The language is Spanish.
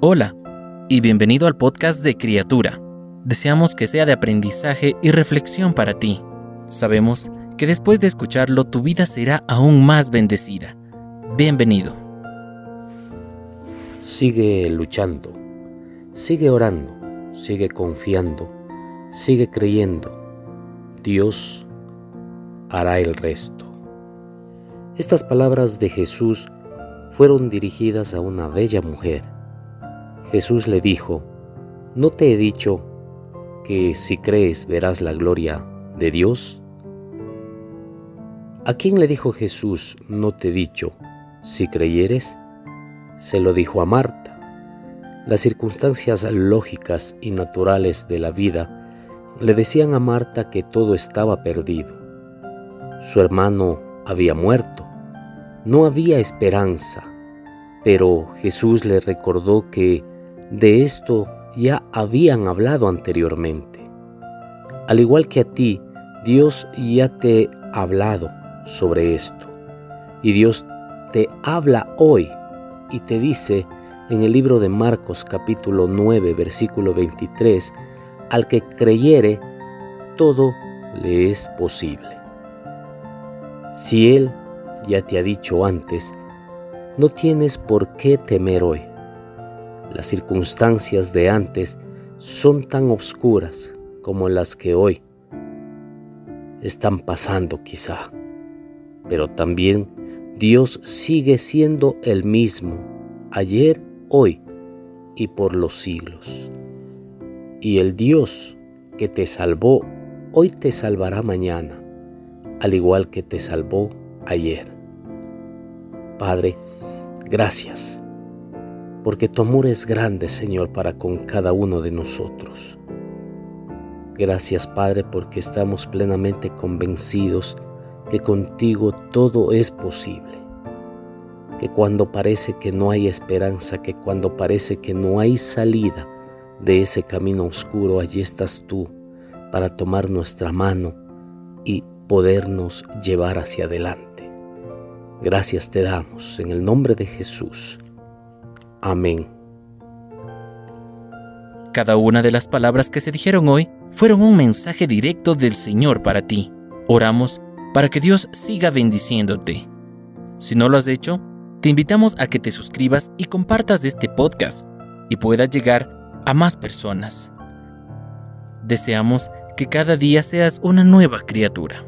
Hola y bienvenido al podcast de Criatura. Deseamos que sea de aprendizaje y reflexión para ti. Sabemos que después de escucharlo tu vida será aún más bendecida. Bienvenido. Sigue luchando, sigue orando, sigue confiando, sigue creyendo. Dios hará el resto. Estas palabras de Jesús fueron dirigidas a una bella mujer. Jesús le dijo, ¿no te he dicho que si crees verás la gloria de Dios? ¿A quién le dijo Jesús, no te he dicho, si creyeres? Se lo dijo a Marta. Las circunstancias lógicas y naturales de la vida le decían a Marta que todo estaba perdido. Su hermano había muerto no había esperanza, pero Jesús le recordó que de esto ya habían hablado anteriormente. Al igual que a ti, Dios ya te ha hablado sobre esto. Y Dios te habla hoy y te dice en el libro de Marcos capítulo 9 versículo 23, al que creyere, todo le es posible. Si Él ya te ha dicho antes, no tienes por qué temer hoy. Las circunstancias de antes son tan oscuras como las que hoy están pasando quizá. Pero también Dios sigue siendo el mismo, ayer, hoy y por los siglos. Y el Dios que te salvó, hoy te salvará mañana, al igual que te salvó ayer. Padre, gracias, porque tu amor es grande, Señor, para con cada uno de nosotros. Gracias, Padre, porque estamos plenamente convencidos que contigo todo es posible. Que cuando parece que no hay esperanza, que cuando parece que no hay salida de ese camino oscuro, allí estás tú para tomar nuestra mano y podernos llevar hacia adelante. Gracias te damos en el nombre de Jesús. Amén. Cada una de las palabras que se dijeron hoy fueron un mensaje directo del Señor para ti. Oramos para que Dios siga bendiciéndote. Si no lo has hecho, te invitamos a que te suscribas y compartas este podcast y pueda llegar a más personas. Deseamos que cada día seas una nueva criatura.